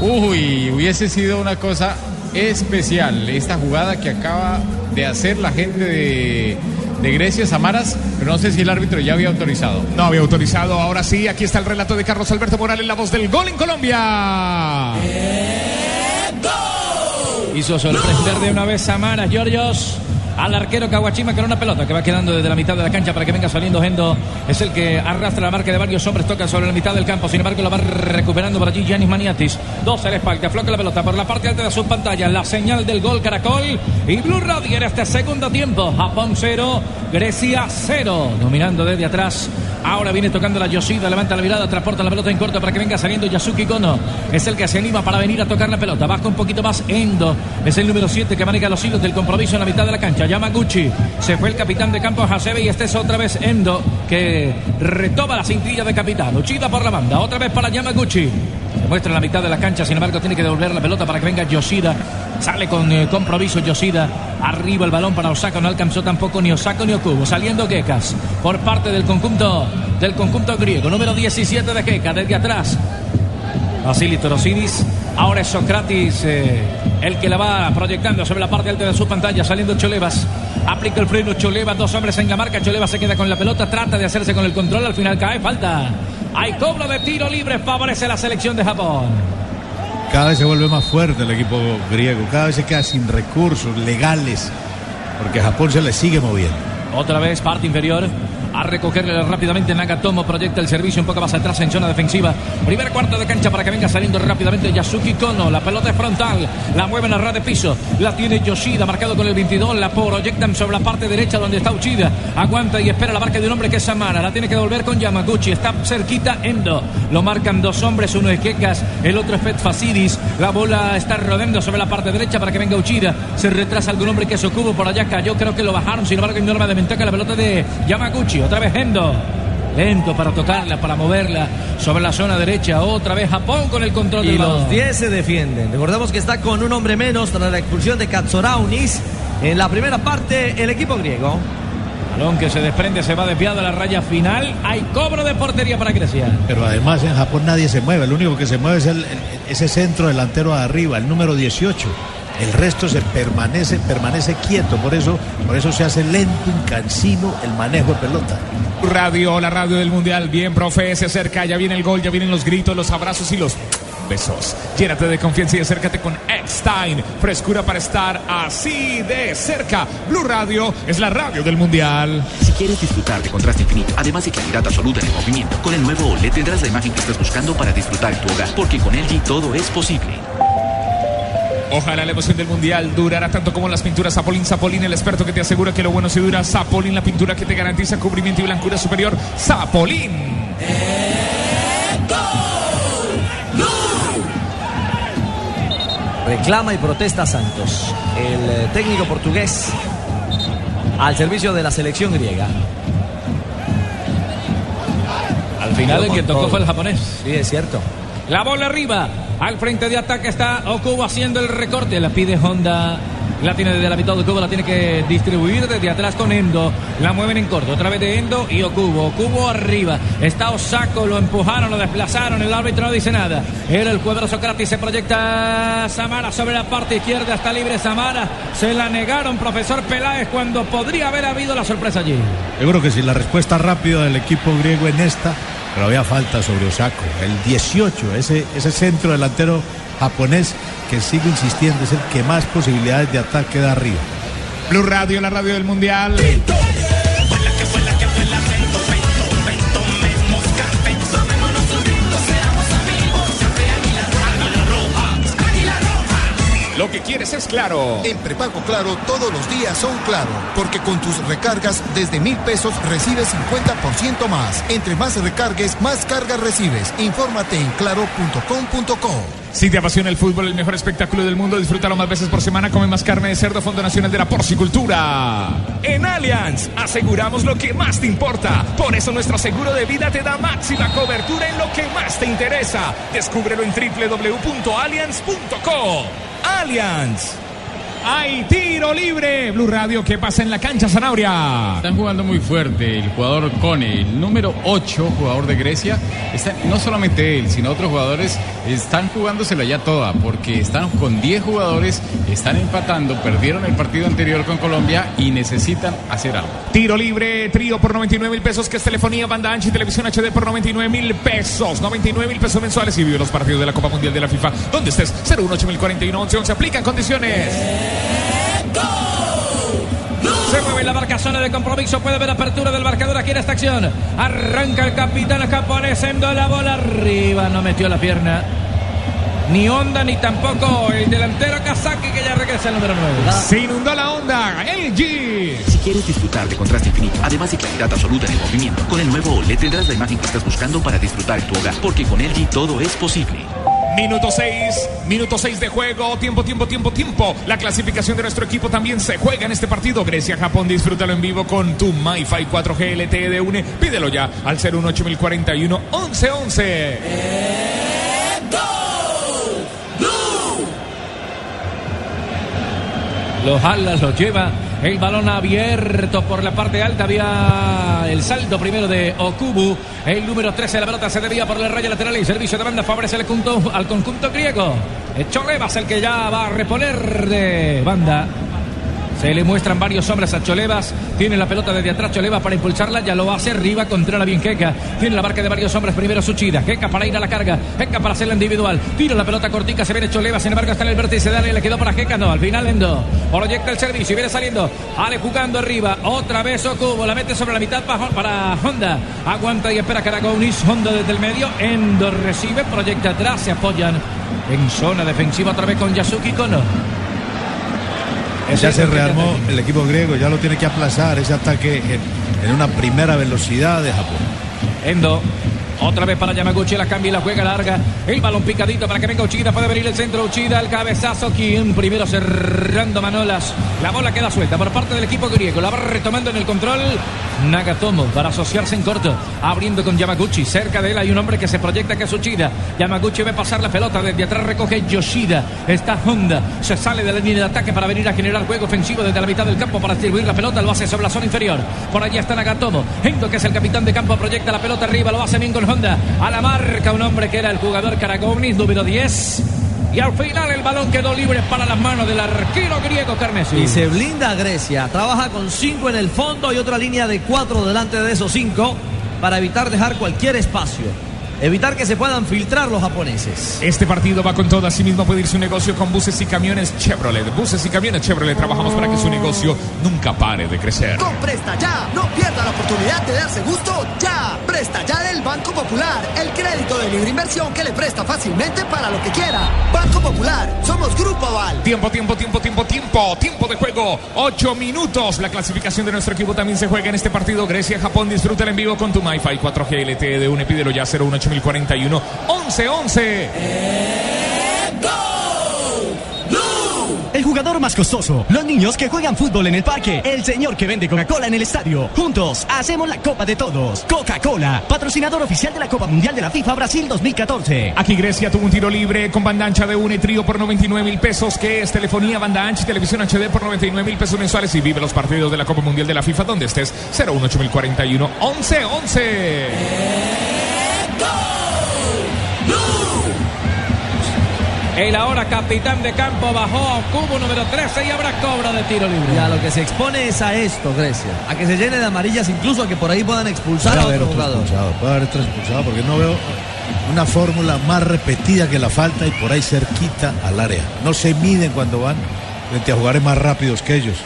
Uy, hubiese sido una cosa especial esta jugada que acaba de hacer la gente de, de Grecia, Samaras, pero no sé si el árbitro ya había autorizado. No había autorizado, ahora sí, aquí está el relato de Carlos Alberto Morales, la voz del gol en Colombia. Hizo sorprender de una vez Samaras, Giorgios. Al arquero Kawachima con una pelota que va quedando desde la mitad de la cancha para que venga saliendo Gendo. Es el que arrastra la marca de varios hombres, toca sobre la mitad del campo. Sin embargo, lo va recuperando por allí Giannis Maniatis. Dos el espalda, afloca la pelota por la parte alta de su pantalla. La señal del gol Caracol y Blue Radio en este segundo tiempo. Japón 0, Grecia 0. Dominando desde atrás. Ahora viene tocando la Yoshida, levanta la mirada, transporta la pelota en corto para que venga saliendo Yasuki Kono. Es el que se anima para venir a tocar la pelota. Baja un poquito más Endo. Es el número 7 que maneja los hilos del compromiso en la mitad de la cancha. Yamaguchi. Se fue el capitán de campo Hasebe y este es otra vez Endo que retoma la cintilla de capitán. Uchida por la banda. Otra vez para Yamaguchi. Se muestra en la mitad de la cancha, sin embargo tiene que devolver la pelota para que venga Yoshida. Sale con eh, compromiso Yoshida. Arriba el balón para Osaka. No alcanzó tampoco ni Osaka ni Okubo. Saliendo Gekas por parte del conjunto del conjunto griego. Número 17 de Gekas desde atrás. Vasily Torosidis. Ahora es Socrates eh, el que la va proyectando sobre la parte alta de su pantalla. Saliendo Cholevas. Aplica el freno Cholevas. Dos hombres en la marca. Cholevas se queda con la pelota. Trata de hacerse con el control. Al final cae. Falta. Hay cobro de tiro libre. Favorece la selección de Japón. Cada vez se vuelve más fuerte el equipo griego. Cada vez se queda sin recursos legales. Porque Japón se le sigue moviendo. Otra vez parte inferior. A recogerle rápidamente Nagatomo. Proyecta el servicio un poco más atrás en zona defensiva. Primer cuarto de cancha para que venga saliendo rápidamente Yasuki Kono. La pelota es frontal. La mueven a ras de piso. La tiene Yoshida marcado con el 22. La proyectan sobre la parte derecha donde está Uchida. Aguanta y espera la marca de un hombre que es Samara. La tiene que devolver con Yamaguchi. Está cerquita Endo. Lo marcan dos hombres. Uno es Kekas. El otro es Fed Fasidis. La bola está rodando sobre la parte derecha para que venga Uchida. Se retrasa algún hombre que es Okubo. Por allá cayó. Creo que lo bajaron. Sin embargo, hay norma de ventaja la pelota de Yamaguchi. Otra vez Endo. Lento para tocarla, para moverla sobre la zona derecha. Otra vez Japón con el control Y del balón. los 10 se defienden. Recordemos que está con un hombre menos tras la expulsión de Katsoraunis. En la primera parte, el equipo griego. Balón que se desprende, se va desviado a la raya final. Hay cobro de portería para Grecia. Pero además en Japón nadie se mueve. El único que se mueve es el- el- ese centro delantero de arriba, el número 18. El resto se permanece, permanece quieto. Por eso, por eso se hace lento, incansino el manejo de pelota. Radio, la radio del Mundial. Bien, profe, se acerca, ya viene el gol, ya vienen los gritos, los abrazos y los besos. Llénate de confianza y acércate con Eckstein. Frescura para estar así de cerca. Blue Radio es la radio del Mundial. Si quieres disfrutar de contraste infinito, además de claridad absoluta en el movimiento, con el nuevo OLED tendrás la imagen que estás buscando para disfrutar en tu hogar, porque con LG todo es posible. Ojalá la emoción del mundial durara tanto como las pinturas Zapolín. Zapolín, el experto que te asegura que lo bueno se dura. Zapolín, la pintura que te garantiza cubrimiento y blancura superior. Zapolín. Reclama y protesta Santos, el eh, técnico portugués, al servicio de la selección griega. Al final el que tocó fue el japonés. Sí, es cierto. La bola arriba. Al frente de ataque está Okubo haciendo el recorte. La pide Honda. La tiene desde la mitad de Okubo. La tiene que distribuir desde atrás con Endo. La mueven en corto. Otra vez de Endo y Okubo. Okubo arriba. Está Osako. Lo empujaron, lo desplazaron. El árbitro no dice nada. Era el cuadro Socrates. Se proyecta Samara sobre la parte izquierda. Está libre Samara. Se la negaron, profesor Peláez, cuando podría haber habido la sorpresa allí. Yo creo que si la respuesta rápida del equipo griego en esta, pero había falta sobre Osako. El 18, ese, ese centro delantero japonés que sigue insistiendo, es el que más posibilidades de ataque da arriba. Blue Radio, la radio del mundial. Lo que quieres es claro. En prepago Claro todos los días son claro, porque con tus recargas desde mil pesos recibes 50% más. Entre más recargues, más cargas recibes. Infórmate en claro.com.co. Si te apasiona el fútbol, el mejor espectáculo del mundo, disfrútalo más veces por semana. Come más carne de cerdo, Fondo Nacional de la Porcicultura. En Allianz, aseguramos lo que más te importa. Por eso nuestro seguro de vida te da máxima cobertura en lo que más te interesa. Descúbrelo en www.allianz.co. Allianz. Hay tiro libre. Blue Radio, ¿qué pasa en la cancha, Zanabria? Están jugando muy fuerte. El jugador Cone, el número 8, jugador de Grecia. Está, no solamente él, sino otros jugadores están jugándosela ya toda, porque están con 10 jugadores, están empatando, perdieron el partido anterior con Colombia y necesitan hacer algo. Tiro libre, trío por 99 mil pesos, que es telefonía, banda ancha y televisión HD por 99 mil pesos. 99 mil pesos mensuales y vive los partidos de la Copa Mundial de la FIFA. ¿Dónde estés? 018 11 11 aplican condiciones. Se mueve la marca zona de compromiso. Puede haber apertura del marcador aquí en esta acción. Arranca el capitán japonés en la bola arriba. No metió la pierna. Ni onda ni tampoco el delantero Kazaki que ya regresa el número 9. Se inundó la onda. LG. Si quieres disfrutar de contraste infinito, además de claridad absoluta en el movimiento, con el nuevo OLED tendrás la imagen que estás buscando para disfrutar en tu hogar, porque con LG todo es posible. Minuto 6, minuto 6 de juego, tiempo, tiempo, tiempo, tiempo. La clasificación de nuestro equipo también se juega en este partido. Grecia-Japón, disfrútalo en vivo con tu MyFi 4G LTE de UNE. Pídelo ya al 018041 1111. Los jala, los lleva. El balón abierto por la parte alta. Había el salto primero de Okubu. El número 13 de la pelota se debía por la raya lateral y servicio de banda favorece al conjunto, al conjunto griego. Cholevas el que ya va a reponer de banda. Se le muestran varios hombres a Cholevas. Tiene la pelota desde atrás Cholevas para impulsarla. Ya lo hace arriba. Controla bien Queca. Tiene la marca de varios hombres. Primero Suchida. Queca para ir a la carga. Queca para hacerla individual. Tira la pelota cortica. Se viene Cholevas. Sin embargo está en el vértice. Dale. Le quedó para Queca. No. Al final Endo. Proyecta el servicio. Viene saliendo. Ale jugando arriba. Otra vez Okubo. La mete sobre la mitad para Honda. Aguanta y espera Caracounis. Honda desde el medio. Endo recibe. Proyecta atrás. Se apoyan en zona defensiva otra vez con Yasuki Kono. Ya se rearmó el equipo griego, ya lo tiene que aplazar ese ataque en, en una primera velocidad de Japón. Endo. Otra vez para Yamaguchi, la cambia y la juega larga. El balón picadito para que venga Uchida. Puede venir el centro. Uchida, el cabezazo. Quien primero cerrando Manolas. La bola queda suelta por parte del equipo griego. La va retomando en el control. Nagatomo para asociarse en corto. Abriendo con Yamaguchi. Cerca de él hay un hombre que se proyecta que es Uchida. Yamaguchi ve pasar la pelota. Desde atrás recoge Yoshida. Está Honda. Se sale de la línea de ataque para venir a generar juego ofensivo desde la mitad del campo para distribuir la pelota. Lo hace sobre la zona inferior. Por allá está Nagatomo. Endo, que es el capitán de campo, proyecta la pelota arriba. Lo hace bien Honda. A la marca un hombre que era el jugador Caragounis, número 10. Y al final el balón quedó libre para las manos del arquero griego Carnesio. Y se blinda a Grecia. Trabaja con cinco en el fondo y otra línea de cuatro delante de esos cinco para evitar dejar cualquier espacio. Evitar que se puedan filtrar los japoneses. Este partido va con todo. Asimismo puede ir su negocio con buses y camiones Chevrolet. Buses y camiones Chevrolet. Trabajamos para que su negocio nunca pare de crecer. Con Presta Ya, no pierda la oportunidad de darse gusto. Presta Ya del Banco Popular, el crédito de libre inversión que le presta fácilmente para lo que quiera. Banco Popular, somos Grupo Aval. Tiempo, tiempo, tiempo, tiempo, tiempo. Tiempo de juego. Ocho minutos. La clasificación de nuestro equipo también se juega en este partido. Grecia-Japón. Disfrútala en vivo con tu MyFi 4G LTE de UNE. Pídelo ya 018 1111. El jugador más costoso. Los niños que juegan fútbol en el parque. El señor que vende Coca-Cola en el estadio. Juntos hacemos la Copa de Todos. Coca-Cola, patrocinador oficial de la Copa Mundial de la FIFA Brasil 2014. Aquí Grecia tuvo un tiro libre con banda ancha de UNE trío por 99 mil pesos, que es telefonía, banda ancha y televisión HD por 99 mil pesos mensuales y vive los partidos de la Copa Mundial de la FIFA donde estés 018 1111. El ahora capitán de campo bajó a cubo número 13 y habrá cobra de tiro libre. Y a lo que se expone es a esto, Grecia. A que se llene de amarillas, incluso a que por ahí puedan expulsar Puede a otro otro jugador. expulsado, puede haber otro expulsado, porque no veo una fórmula más repetida que la falta y por ahí cerquita al área. No se miden cuando van frente a jugadores más rápidos que ellos.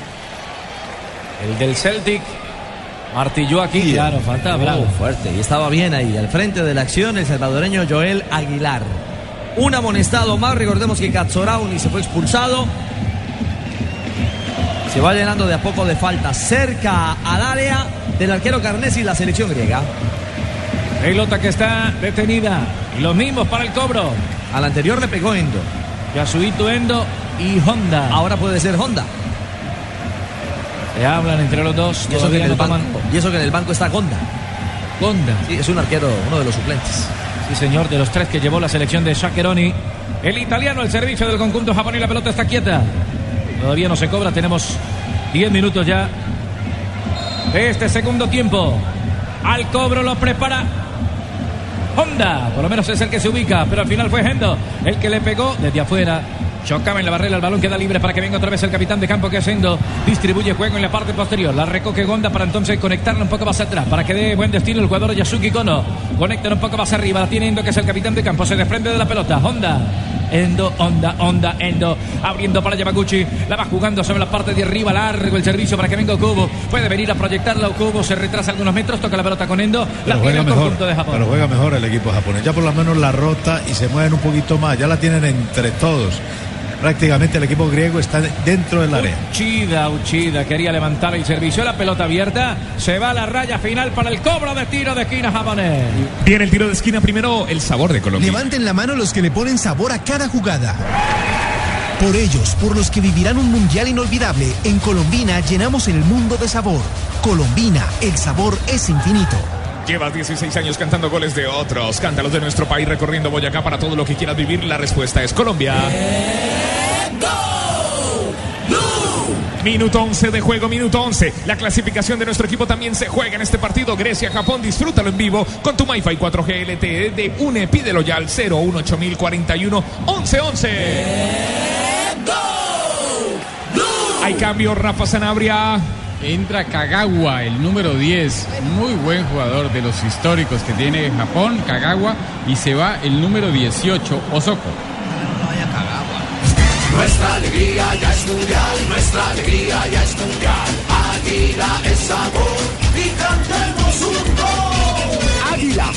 El del Celtic martilló aquí. Claro, falta Oh, bravo. fuerte. Y estaba bien ahí, al frente de la acción, el salvadoreño Joel Aguilar. Un amonestado más. Recordemos que Katsorauni se fue expulsado. Se va llenando de a poco de falta cerca al área del arquero Carnesi y la selección griega. Pelota que está detenida. Los mismos para el cobro. Al anterior le pegó Endo. Yasuito Endo y Honda. Ahora puede ser Honda. Se hablan entre los dos. Y eso, que en el banco, y eso que en el banco está Gonda. Honda. Sí, es un arquero, uno de los suplentes. Sí, señor, de los tres que llevó la selección de Shakeroni. El italiano al servicio del conjunto japonés. La pelota está quieta. Todavía no se cobra. Tenemos 10 minutos ya de este segundo tiempo. Al cobro lo prepara Honda. Por lo menos es el que se ubica. Pero al final fue Hendo el que le pegó desde afuera. Chocaba en la barrera, el balón queda libre para que venga otra vez el capitán de campo que es Endo. Distribuye juego en la parte posterior. La recoge Gonda para entonces conectarla un poco más atrás. Para que dé buen destino el jugador Yasuki Kono. Conecta un poco más arriba. La tiene Endo que es el capitán de campo. Se desprende de la pelota. Honda. Endo, Honda, Honda, Endo. Abriendo para Yamaguchi. La va jugando sobre la parte de arriba. Largo el servicio para que venga Okubo. Puede venir a proyectarla. Okubo se retrasa algunos metros. Toca la pelota con Endo. La Pero juega el mejor, conjunto de Japón. pero juega mejor el equipo japonés. Ya por lo menos la rota y se mueven un poquito más. Ya la tienen entre todos. Prácticamente el equipo griego está dentro del área. Uchida, Uchida quería levantar el servicio, la pelota abierta, se va a la raya final para el cobro de tiro de esquina japonés. Viene el tiro de esquina primero, el sabor de Colombia. Levanten la mano los que le ponen sabor a cada jugada. Por ellos, por los que vivirán un mundial inolvidable, en Colombina llenamos el mundo de sabor. Colombina, el sabor es infinito. Llevas 16 años cantando goles de otros. Cántalos de nuestro país recorriendo Boyacá para todo lo que quieras vivir. La respuesta es Colombia. Minuto 11 de juego, minuto 11. La clasificación de nuestro equipo también se juega en este partido. Grecia-Japón, disfrútalo en vivo con tu MiFi 4G LTE de UNE. Pídelo ya al 018041 1111. Hay cambio, Rafa Sanabria. Entra Kagawa, el número 10, muy buen jugador de los históricos que tiene Japón, Kagawa, y se va el número 18, Osoko. Nuestra alegría ya es mundial, nuestra alegría ya es mundial. Águila es sabor y cantemos un gol. Águila,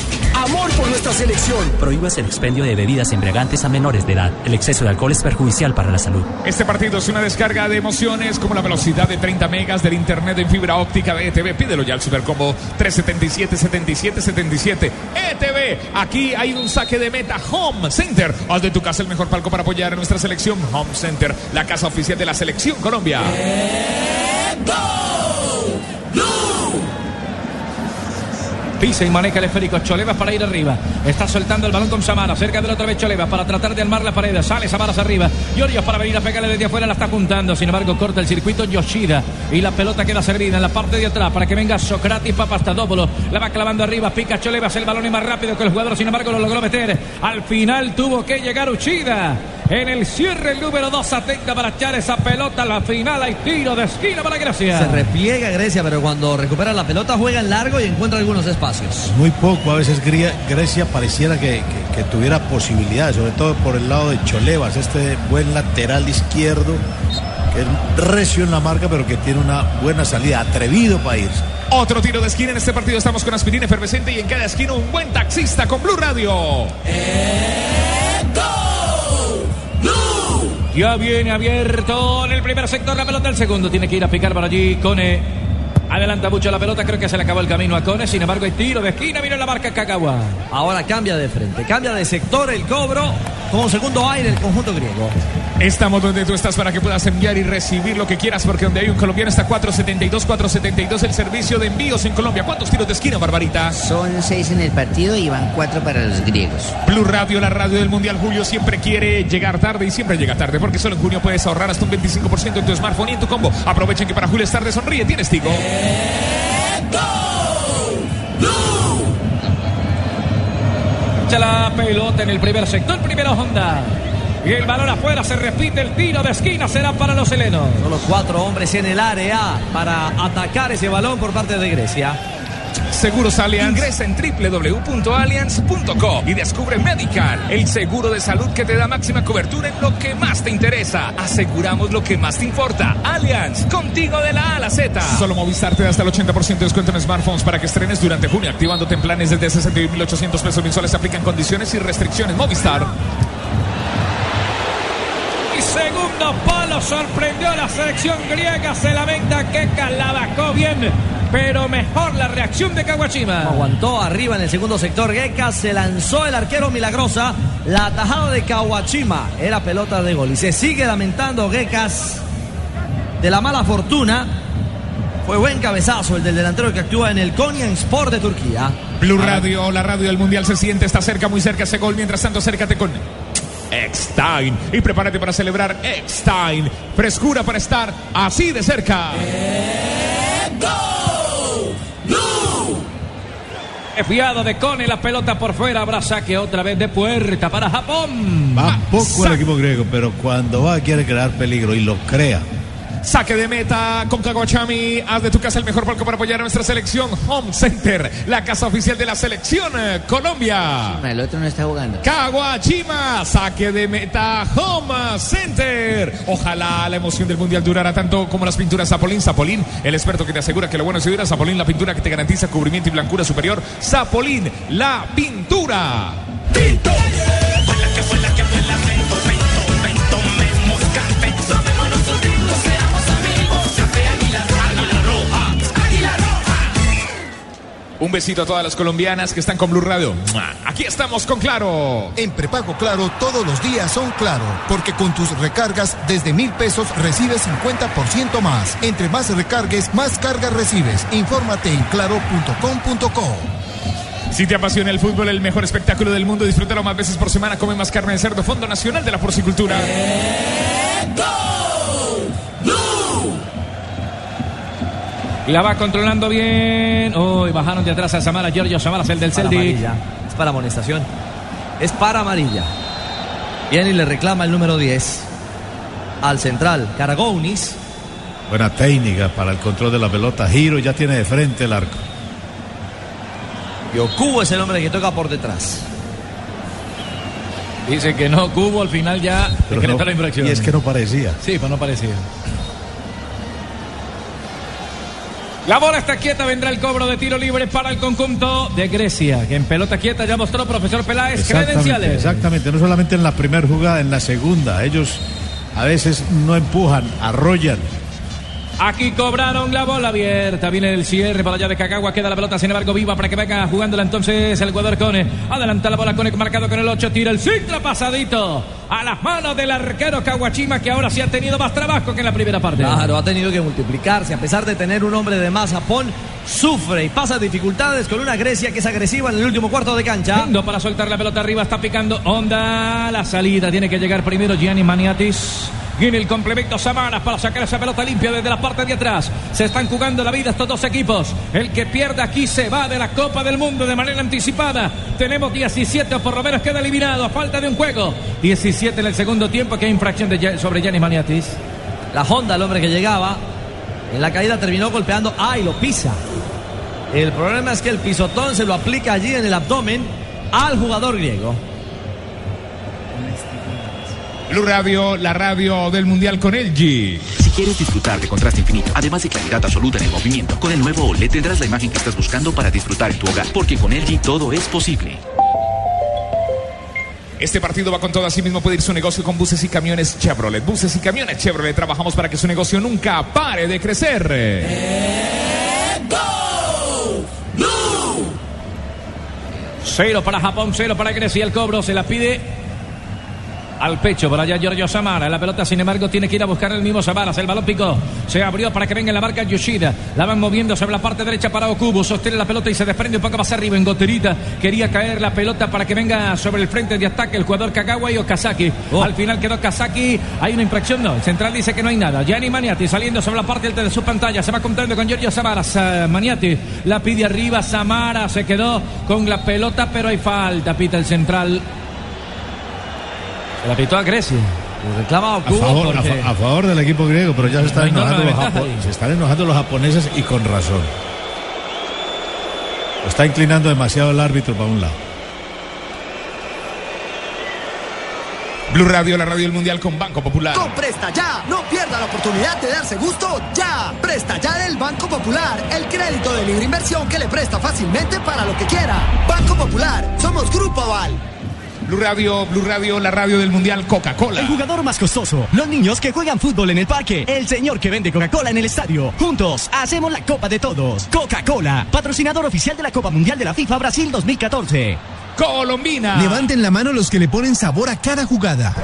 amor por nuestra selección. Prohíbas el expendio de bebidas embriagantes a menores de edad. El exceso de alcohol es perjudicial para la salud. Este partido es una descarga de emociones como la velocidad de 30 megas del internet en fibra óptica de ETV. Pídelo ya al Supercombo 377 77 77. ETV, aquí hay un saque de meta Home Center. Haz de tu casa el mejor palco para apoyar a nuestra selección Home Center, la casa oficial de la selección Colombia. Pisa y maneja el esférico. Cholevas para ir arriba. Está soltando el balón con Samara. Cerca de la otra vez Cholevas para tratar de armar la pared. Sale Samaras arriba. Giorgios para venir a pegarle desde afuera. La está apuntando. Sin embargo, corta el circuito Yoshida. Y la pelota queda servida en la parte de atrás para que venga Socrates Papastadópolos. La va clavando arriba. Pica Cholevas. El balón es más rápido que el jugador. Sin embargo, lo logró meter. Al final tuvo que llegar Uchida. En el cierre, el número 2 atenta para echar esa pelota. A la final hay tiro de esquina para Grecia. Se repliega Grecia, pero cuando recupera la pelota juega en largo y encuentra algunos espacios. Muy poco, a veces Grecia pareciera que, que- que tuviera posibilidades, sobre todo por el lado de Cholevas, este buen lateral izquierdo, que es recio en la marca, pero que tiene una buena salida, atrevido para irse. Otro tiro de esquina en este partido. Estamos con aspirina efervescente y en cada esquina un buen taxista con Blue Radio. Ya viene abierto en el primer sector la pelota. El segundo tiene que ir a picar por allí. Cone adelanta mucho la pelota. Creo que se le acabó el camino a Cone. Sin embargo, hay tiro de esquina. Mira la marca Kagawa. Ahora cambia de frente, cambia de sector el cobro como segundo aire el conjunto griego. Estamos donde tú estás para que puedas enviar y recibir lo que quieras, porque donde hay un colombiano está 472, 472 el servicio de envíos en Colombia. ¿Cuántos tiros de esquina, Barbarita? Son seis en el partido y van cuatro para los griegos. Blue Radio, la radio del Mundial Julio, siempre quiere llegar tarde y siempre llega tarde, porque solo en junio puedes ahorrar hasta un 25% en tu smartphone y en tu combo. Aprovechen que para Julio es tarde, sonríe, tienes Tigo. Echa la pelota en el primer sector. Primero Honda. Y el balón afuera. Se repite el tiro de esquina. Será para los helenos. Solo cuatro hombres en el área para atacar ese balón por parte de Grecia. Seguros Allianz. Ingresa en www.allianz.co y descubre Medical, el seguro de salud que te da máxima cobertura en lo que más te interesa. Aseguramos lo que más te importa. Allianz, contigo de la A a la Z. Solo Movistar te da hasta el 80% de descuento en smartphones para que estrenes durante junio, activándote en planes desde 61.800 pesos mensuales. Se aplican condiciones y restricciones. Movistar. Segundo palo sorprendió a la selección griega. Se lamenta que la bajó bien. Pero mejor la reacción de Caguachima. Aguantó arriba en el segundo sector. Geka se lanzó el arquero milagrosa. La atajada de Kawachima era pelota de gol. Y se sigue lamentando Gekas de la mala fortuna. Fue buen cabezazo el del delantero que actúa en el Konya Sport de Turquía. Blue Radio, la radio del Mundial se siente, está cerca, muy cerca ese gol. Mientras tanto, acércate con Eckstein y prepárate para celebrar Eckstein. Frescura para estar así de cerca. Fiado de Cone, la pelota por fuera, habrá saque otra vez de puerta para Japón. Va poco el equipo griego, pero cuando va quiere crear peligro y lo crea. Saque de meta con Kaguachami. Haz de tu casa el mejor palco para apoyar a nuestra selección. Home Center, la casa oficial de la selección eh, Colombia. El otro no está jugando. Caguachima, saque de meta Home Center. Ojalá la emoción del mundial durara tanto como las pinturas Zapolín. Zapolín, el experto que te asegura que lo bueno es dura. Zapolín, la pintura que te garantiza cubrimiento y blancura superior. Zapolín, la pintura. Un besito a todas las colombianas que están con Blue Radio. Aquí estamos con Claro. En prepago Claro todos los días son Claro, porque con tus recargas desde mil pesos recibes 50% más. Entre más recargues, más cargas recibes. Infórmate en claro.com.co. Si te apasiona el fútbol, el mejor espectáculo del mundo, disfrútalo más veces por semana. Come más carne de cerdo, Fondo Nacional de la Porcicultura. La va controlando bien. Uy, bajaron de atrás a Samara. Giorgio Samara, el del Celtic. amarilla. Es para amonestación. Es para amarilla. Viene y le reclama el número 10 al central, Caragounis. Buena técnica para el control de la pelota. Giro ya tiene de frente el arco. Y Okubo es el hombre que toca por detrás. Dice que no, Cubo al final ya Pero decretó no- la infracción. y es que no parecía. Sí, pues no parecía. La bola está quieta, vendrá el cobro de tiro libre para el conjunto de Grecia, que en pelota quieta ya mostró profesor Peláez Exactamente, credenciales. exactamente, no solamente en la primera jugada, en la segunda. Ellos a veces no empujan, arrollan. Aquí cobraron la bola abierta. Viene el cierre para allá de Cacagua. Queda la pelota, sin embargo, viva para que venga jugándola entonces el jugador Cone. Adelanta la bola Cone marcado con el 8. Tira el ciclo pasadito a las manos del arquero Caguachima, que ahora sí ha tenido más trabajo que en la primera parte. Claro, ha tenido que multiplicarse. A pesar de tener un hombre de más, Japón sufre y pasa dificultades con una Grecia que es agresiva en el último cuarto de cancha. Hendo para soltar la pelota arriba, está picando Onda. La salida tiene que llegar primero Gianni Maniatis. Viene el complemento Samaras para sacar esa pelota limpia desde la parte de atrás. Se están jugando la vida estos dos equipos. El que pierda aquí se va de la Copa del Mundo de manera anticipada. Tenemos 17 o por lo menos queda eliminado a falta de un juego. 17 en el segundo tiempo que infracción sobre Gianni Maniatis. La Honda, el hombre que llegaba, en la caída terminó golpeando. ¡Ah! Y lo pisa. El problema es que el pisotón se lo aplica allí en el abdomen al jugador griego. Blue Radio, la radio del Mundial con LG. Si quieres disfrutar de contraste infinito, además de claridad absoluta en el movimiento, con el nuevo OLED tendrás la imagen que estás buscando para disfrutar en tu hogar, porque con LG todo es posible. Este partido va con todo, así mismo puede ir su negocio con buses y camiones Chevrolet. Buses y camiones Chevrolet, trabajamos para que su negocio nunca pare de crecer. Cero para Japón, cero para Grecia. El cobro se la pide al pecho por allá Giorgio Samara. La pelota, sin embargo, tiene que ir a buscar el mismo Samaras. El balón picó. Se abrió para que venga la marca Yoshida. La van moviendo sobre la parte derecha para Okubo. Sostiene la pelota y se desprende un poco más arriba en goterita. Quería caer la pelota para que venga sobre el frente de ataque el jugador Kagawa y Okazaki. Al final quedó Kazaki. Hay una infracción, no. El central dice que no hay nada. Gianni Maniati saliendo sobre la parte de su pantalla. Se va contando con Giorgio Samara. Sa- Maniati la pide arriba. Samara se quedó con la pelota, pero hay falta. Pita el central. La pitó a Grecia. Reclama a favor, a, porque- fa- a favor del equipo griego, pero ya se están, enojando los japo- se están enojando los japoneses y con razón. Lo está inclinando demasiado el árbitro para un lado. Blue Radio, la radio del Mundial con Banco Popular. Con Presta Ya, no pierda la oportunidad de darse gusto ya. Presta Ya del Banco Popular, el crédito de libre inversión que le presta fácilmente para lo que quiera. Banco Popular, somos Grupo Aval. Blue Radio, Blue Radio, la radio del Mundial Coca-Cola. El jugador más costoso. Los niños que juegan fútbol en el parque. El señor que vende Coca-Cola en el estadio. Juntos hacemos la Copa de Todos. Coca-Cola, patrocinador oficial de la Copa Mundial de la FIFA Brasil 2014. Colombina. Levanten la mano los que le ponen sabor a cada jugada.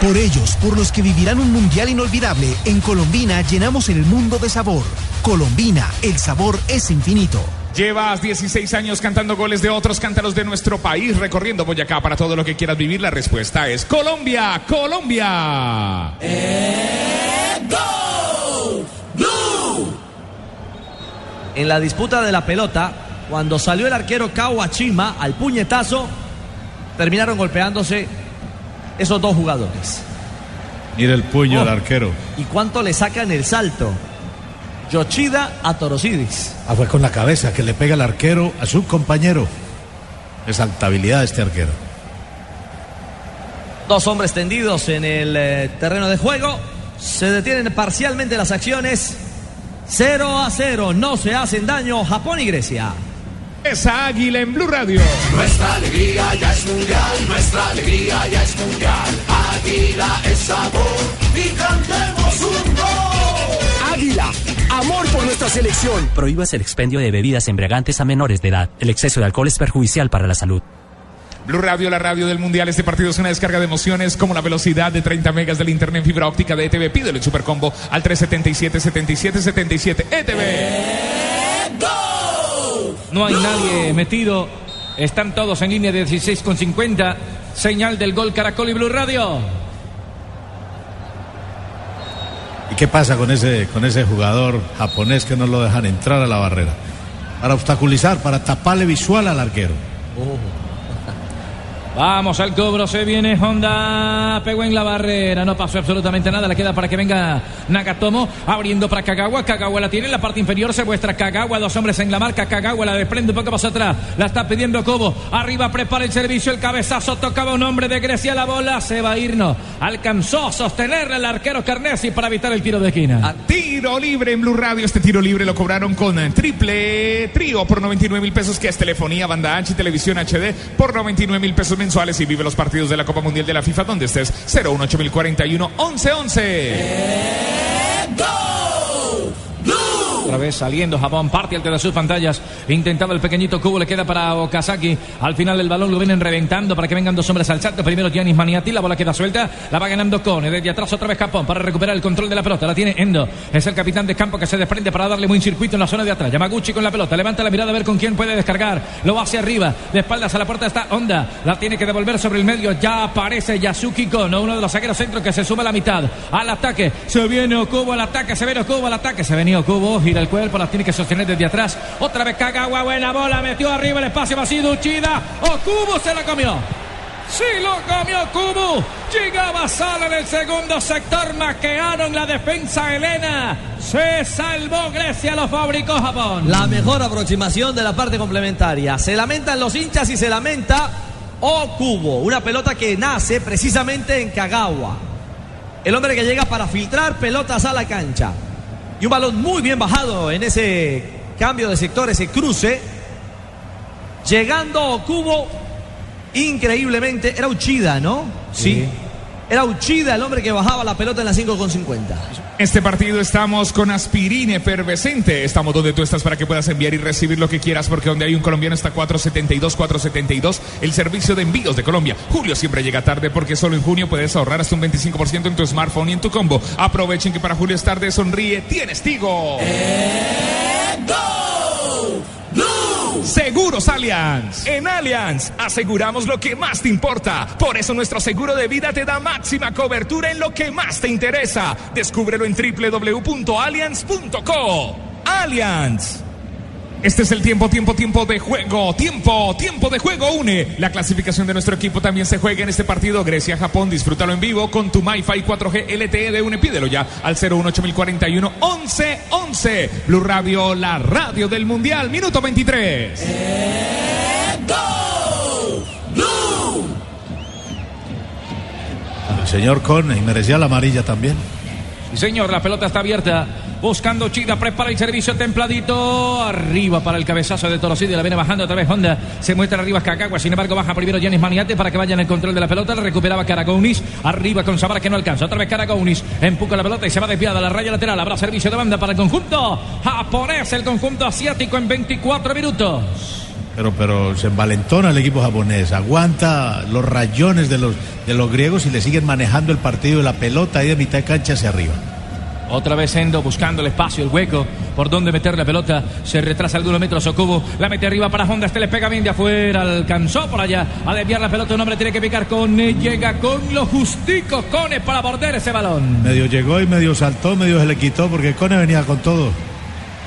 Por ellos, por los que vivirán un mundial inolvidable, en Colombina llenamos el mundo de sabor. Colombina, el sabor es infinito. Llevas 16 años cantando goles de otros cántaros de nuestro país, recorriendo Boyacá para todo lo que quieras vivir. La respuesta es Colombia, Colombia. En la disputa de la pelota, cuando salió el arquero Kawachima al puñetazo, terminaron golpeándose esos dos jugadores. Mira el puño Oh. del arquero. ¿Y cuánto le sacan el salto? Yoshida a Torosidis. Ah, fue con la cabeza que le pega el arquero a su compañero. Es altabilidad este arquero. Dos hombres tendidos en el eh, terreno de juego. Se detienen parcialmente las acciones. 0 a 0. No se hacen daño Japón y Grecia. Esa águila en Blue Radio. Nuestra alegría ya es mundial, nuestra alegría ya es mundial. Águila es sabor y cantemos un gol. Águila, amor por nuestra selección. Prohíbas el expendio de bebidas embriagantes a menores de edad. El exceso de alcohol es perjudicial para la salud. Blue Radio, la radio del Mundial. Este partido es una descarga de emociones como la velocidad de 30 megas del internet en fibra óptica de ETV. Pídele el supercombo al 377-7777 ETV. No hay nadie metido. Están todos en línea de 16 con 50. Señal del gol Caracol y Blue Radio. ¿Y qué pasa con ese, con ese jugador japonés que no lo dejan entrar a la barrera? Para obstaculizar, para taparle visual al arquero. Vamos al cobro, se viene Honda, pegó en la barrera, no pasó absolutamente nada, le queda para que venga Nagatomo, abriendo para Kagawa, Kagawa la tiene en la parte inferior, se muestra Kagawa, dos hombres en la marca, Kagawa la desprende un poco más atrás, la está pidiendo Cobo, arriba prepara el servicio, el cabezazo, tocaba un hombre de Grecia, la bola se va a ir, no, alcanzó a sostenerle el arquero Carnesi para evitar el tiro de esquina. Tiro libre en Blue Radio. Este tiro libre lo cobraron con triple trío por 99 mil pesos, que es telefonía, banda ancha y televisión HD por 99 mil pesos mensuales. Y vive los partidos de la Copa Mundial de la FIFA donde estés 018041 1111. Otra vez saliendo Japón, parte ante sus pantallas. Intentado el pequeñito cubo, le queda para Okazaki. Al final el balón lo vienen reventando para que vengan dos hombres al salto. Primero Giannis Maniati, la bola queda suelta. La va ganando Kone. Desde atrás otra vez Japón para recuperar el control de la pelota. La tiene Endo. Es el capitán de campo que se desprende para darle muy circuito en la zona de atrás. Yamaguchi con la pelota. Levanta la mirada a ver con quién puede descargar. Lo va hacia arriba. De espaldas a la puerta está Honda. La tiene que devolver sobre el medio. Ya aparece Yasuki Kono, uno de los zagueros centros que se suma a la mitad. Al ataque. Se viene Okubo al ataque. Se viene Okubo al ataque. Se venía Okubo. Gira el cuerpo. La tiene que sostener desde atrás. Otra vez Kagawa. Buena bola. Metió arriba el espacio vacío. Uchida. Okubo se la comió. Sí lo comió Kubu. Llegaba Sala en el segundo sector. Maquearon la defensa Elena. Se salvó Grecia. Lo fabricó Japón. La mejor aproximación de la parte complementaria. Se lamentan los hinchas y se lamenta Okubo. Una pelota que nace precisamente en Kagawa. El hombre que llega para filtrar pelotas a la cancha. Y un balón muy bien bajado en ese cambio de sector, ese cruce. Llegando Okubo increíblemente. Era Uchida, ¿no? Sí. Era Uchida el hombre que bajaba la pelota en la 5 con 50. Este partido estamos con aspirina efervescente. Estamos donde tú estás para que puedas enviar y recibir lo que quieras, porque donde hay un colombiano está 472, 472, el servicio de envíos de Colombia. Julio siempre llega tarde porque solo en junio puedes ahorrar hasta un 25% en tu smartphone y en tu combo. Aprovechen que para Julio es tarde, sonríe, tienes Tigo. Seguros Allianz. En Allianz aseguramos lo que más te importa. Por eso nuestro seguro de vida te da máxima cobertura en lo que más te interesa. Descúbrelo en www.allianz.co. Allianz. Este es el tiempo, tiempo, tiempo de juego. Tiempo, tiempo de juego une. La clasificación de nuestro equipo también se juega en este partido. Grecia-Japón, disfrútalo en vivo con tu MyFi 4G LTE de UNE. Pídelo ya al 018041 1111. Blue Radio, la radio del Mundial. Minuto 23. El señor Con y merecía la amarilla también. Señor, la pelota está abierta buscando Chida, prepara el servicio templadito. Arriba para el cabezazo de Torosidi, la viene bajando otra vez Honda. Se muestra arriba Cacagua, sin embargo baja primero Janis Maniate para que vaya en el control de la pelota. La recuperaba Caragounis. Arriba con Samara que no alcanza. Otra vez Caragounis. Empuja la pelota y se va desviada a la raya lateral. Habrá servicio de banda para el conjunto japonés, el conjunto asiático en 24 minutos. Pero, pero se envalentona el equipo japonés, aguanta los rayones de los, de los griegos y le siguen manejando el partido y la pelota ahí de mitad de cancha hacia arriba. Otra vez Endo buscando el espacio, el hueco, por donde meter la pelota. Se retrasa algunos metros Okubo. La mete arriba para Honda. Este le pega bien de afuera. Alcanzó por allá a desviar la pelota. Un hombre tiene que picar con Llega con lo justico. Cone para border ese balón. Medio llegó y medio saltó, medio se le quitó porque Cone venía con todo.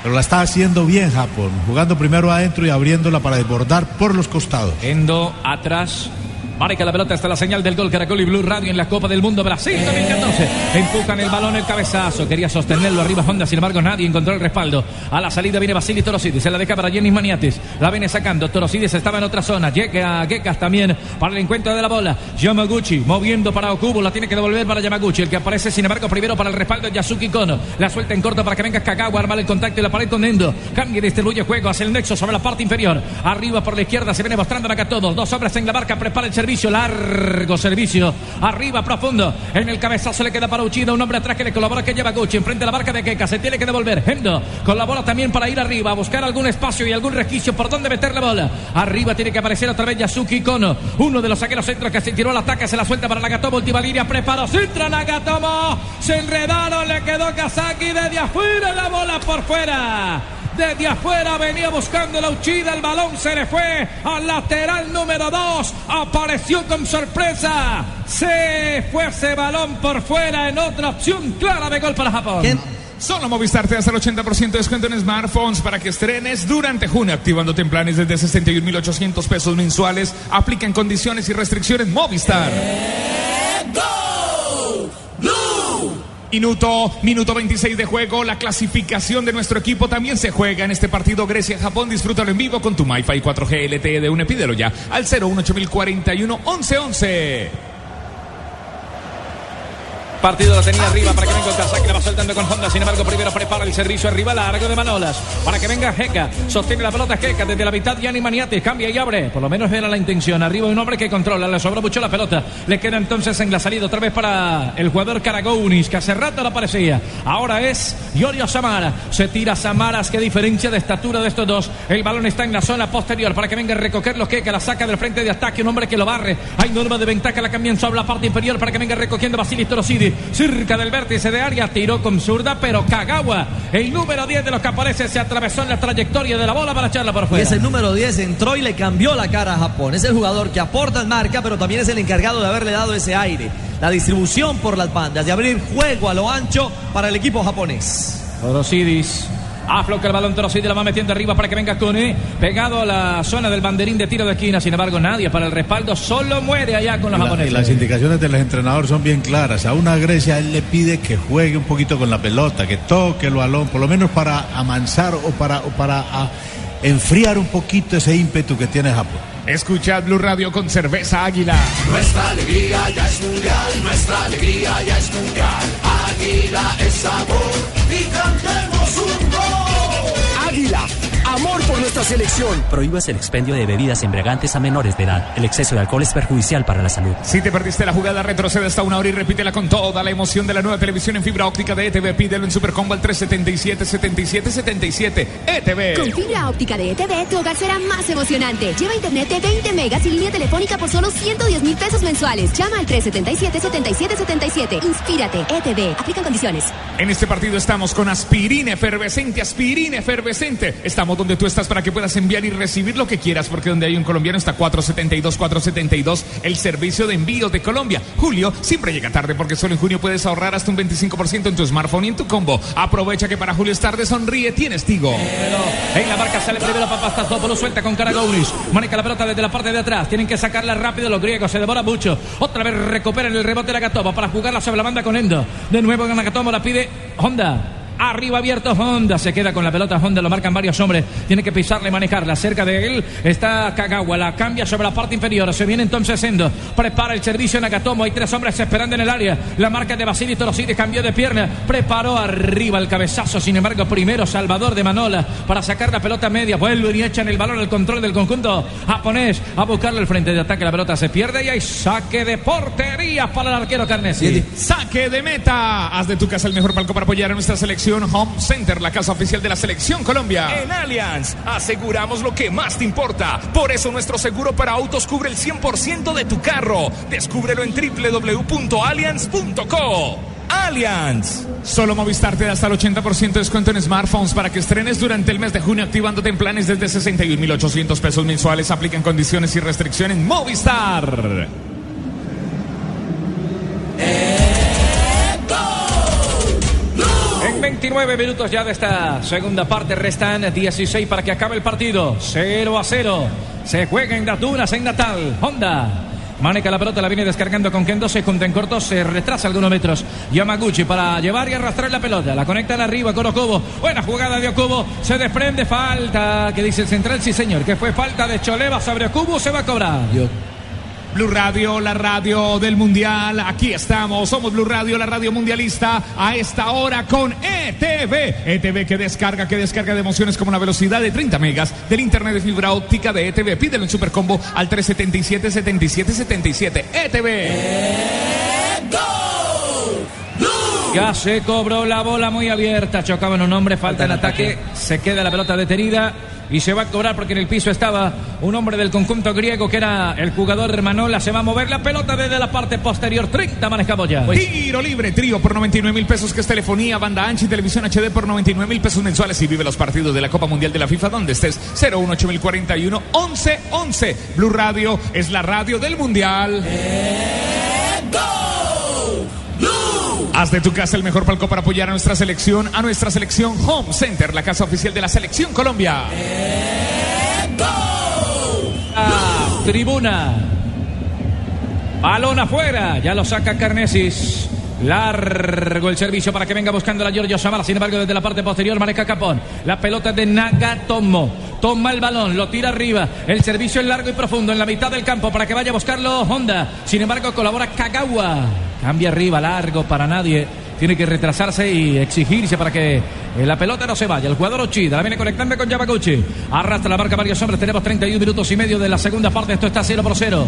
Pero la está haciendo bien Japón, jugando primero adentro y abriéndola para desbordar por los costados. Endo atrás. Marca la pelota hasta la señal del gol Caracol y Blue Radio en la Copa del Mundo Brasil 2014. Empujan el balón, el cabezazo. Quería sostenerlo arriba Honda, sin embargo nadie encontró el respaldo. A la salida viene Basili Torosidis. Se la deja para Jenny Maniatis. La viene sacando. Torosidis estaba en otra zona. Llega a Gekas también para el encuentro de la bola. Yamaguchi moviendo para Okubo. La tiene que devolver para Yamaguchi. El que aparece, sin embargo, primero para el respaldo de Yasuki Kono. La suelta en corto para que venga Kagawa. Armar el contacto y la pared con Endo. Cambia y distribuye juego hacia el nexo sobre la parte inferior. Arriba por la izquierda se viene mostrando acá todos. Dos hombres en la barca. Prepara servicio. Largo servicio. Arriba profundo. En el cabezazo le queda para Uchida. Un hombre atrás que le colabora que lleva Gucci. Enfrente de la barca de Keka. Se tiene que devolver. Hendo con la bola también para ir arriba. A buscar algún espacio y algún resquicio por donde meter la bola. Arriba tiene que aparecer otra vez Yasuki Kono. Uno de los saqueros centros que se tiró al ataque. Se la suelta para Nagatomo. Última línea. Preparo. Centra Nagatomo. Se enredaron. Le quedó Kazaki desde afuera. La bola por fuera. Desde afuera venía buscando la Uchida. El balón se le fue al lateral número 2. Apareció con sorpresa. Se fue ese balón por fuera en otra opción clara de gol para Japón. Solo Movistar te da hasta el 80% de descuento en smartphones para que estrenes durante junio, activándote en planes desde 61.800 pesos mensuales. Aplican condiciones y restricciones Movistar. Minuto, minuto 26 de juego. La clasificación de nuestro equipo también se juega en este partido Grecia-Japón. Disfrútalo en vivo con tu MiFi 4G LTE de UNE. Pídelo ya al 018041 1111. Partido lo tenía arriba para que venga el Kazaki, la va soltando con Honda. Sin embargo, primero prepara el servicio arriba, largo de Manolas. Para que venga Jeca. Sostiene la pelota Jeca desde la mitad. Gianni Maniatis cambia y abre. Por lo menos era la intención. Arriba un hombre que controla. Le sobra mucho la pelota. Le queda entonces en la salida otra vez para el jugador Karagounis, que hace rato no aparecía. Ahora es Yorio Samara. Se tira Samaras. Qué diferencia de estatura de estos dos. El balón está en la zona posterior para que venga a recogerlo. Jeca la saca del frente de ataque. Un hombre que lo barre. Hay norma de ventaja. La cambian sobre la parte inferior para que venga recogiendo Basilis Torosidi cerca del vértice de área, tiró con zurda, pero Kagawa, el número 10 de los aparece, se atravesó en la trayectoria de la bola para echarla por Y fuera. ese número 10 entró y le cambió la cara a Japón. Es el jugador que aporta en marca, pero también es el encargado de haberle dado ese aire. La distribución por las bandas, de abrir juego a lo ancho para el equipo japonés. Torosidis. Afloca el balón Torosidis, la va metiendo arriba para que venga Cone. Pegado a la zona del banderín de tiro de esquina. Sin embargo, nadie para el respaldo. Solo muere allá con los La- japoneses. las indicaciones del entrenador son bien claras. A una Grecia él le pide que juegue un poquito con la pelota, que toque el balón, por lo menos para amansar o para, o para ah, enfriar un poquito ese ímpetu que tiene Japón. Escuchad Blue Radio con cerveza Águila. Nuestra alegría ya es mundial, nuestra alegría ya es mundial. Águila es sabor y cantemos un gol. Águila, amor por nuestra selección. Prohíbas el expendio de bebidas embriagantes a menores de edad. El exceso de alcohol es perjudicial para la salud. Si te perdiste la jugada, retrocede hasta una hora y repítela con toda la emoción de la nueva televisión en fibra óptica de ETV. Pídelo en Supercombo al 377-7777. ETV. Con fibra óptica de ETV, tu hogar será más emocionante. Lleva internet de 20 megas y línea telefónica por solo 110 mil pesos mensuales. Llama al 377-7777. Inspírate, ETV. Aplican condiciones. En este partido estamos con aspirina efervescente, aspirina efervescente. Estamos donde tú estás para que puedas enviar y recibir lo que quieras, porque donde hay un colombiano está 472, 472, el servicio de envío de Colombia. Julio siempre llega tarde porque solo en junio puedes ahorrar hasta un 25% en tu smartphone y en tu combo. Aprovecha que para Julio es tarde, sonríe, tienes Tigo. En la marca sale primero Papastazopoulos, suelta con Karagounis. Maneja la pelota desde la parte de atrás. Tienen que sacarla rápido los griegos, se devora mucho. Otra vez recuperan el rebote de Nagatomo para jugarla sobre la banda con Endo. De nuevo Nagatomo la pide Honda. Arriba abierto Honda. Se queda con la pelota Honda. Lo marcan varios hombres. Tiene que pisarla y manejarla. Cerca de él está Kagawa. La cambia sobre la parte inferior. Se viene entonces Endo. Prepara el servicio Nagatomo. Hay tres hombres esperando en el área. La marca de Basili Torosidi cambió de pierna. Preparó arriba el cabezazo. Sin embargo, primero Salvador de Manola para sacar la pelota media. Vuelven y echan el balón al control del conjunto japonés. A buscarle el frente de ataque. La pelota se pierde y hay saque de portería para el arquero Carnesi. Saque de meta. Haz de tu casa el mejor palco para apoyar a nuestra selección Home Center, la casa oficial de la selección Colombia. En Allianz aseguramos lo que más te importa. Por eso nuestro seguro para autos cubre el 100% de tu carro. Descúbrelo en www.allianz.co. Allianz. Solo Movistar te da hasta el 80% de descuento en smartphones para que estrenes durante el mes de junio activándote en planes desde 61.800 pesos mensuales. Aplican condiciones y restricciones Movistar. 29 minutos ya de esta segunda parte restan 16 para que acabe el partido. 0 a 0. Se juega en Datunas, en Natal. Honda. Maneca la pelota, la viene descargando con Kendo, se junta en corto, se retrasa algunos metros. Yamaguchi para llevar y arrastrar la pelota. La conectan arriba con Okubo. Buena jugada de Okubo. Se desprende falta. que dice el central? Sí, señor. Que fue falta de Choleva sobre Okubo. Se va a cobrar. Blue Radio, la radio del mundial. Aquí estamos. Somos Blue Radio, la radio mundialista. A esta hora con ETV. ETV que descarga, que descarga de emociones como una velocidad de 30 megas del internet de fibra óptica de ETV. Pídelo en Supercombo al 377 77 77. Ya se cobró la bola muy abierta. Chocaba en un hombre, falta en ataque. Se queda la pelota detenida y se va a cobrar porque en el piso estaba un hombre del conjunto griego que era el jugador Manola. Se va a mover la pelota desde la parte posterior. 30 manejamos ya. Tiro libre, trío por 99 mil pesos, que es telefonía, banda ancha y televisión HD por 99 mil pesos mensuales. Y vive los partidos de la Copa Mundial de la FIFA donde estés. 018041 1111. Blue Radio es la radio del Mundial. Haz de tu casa el mejor palco para apoyar a nuestra selección, a nuestra selección Home Center, la casa oficial de la selección Colombia. Tribuna. Balón afuera. Ya lo saca Carnesis. Largo el servicio para que venga buscando la Giorgio Samara. Sin embargo, desde la parte posterior maneja Capón. La pelota de Nagatomo. Toma el balón, lo tira arriba. El servicio es largo y profundo en la mitad del campo para que vaya a buscarlo Honda. Sin embargo, colabora Kagawa. Cambia arriba, largo para nadie. Tiene que retrasarse y exigirse para que eh, la pelota no se vaya. El jugador Ochida la viene conectando con Yamaguchi. Arrastra la marca varios hombres. Tenemos 31 minutos y medio de la segunda parte. Esto está 0 por 0.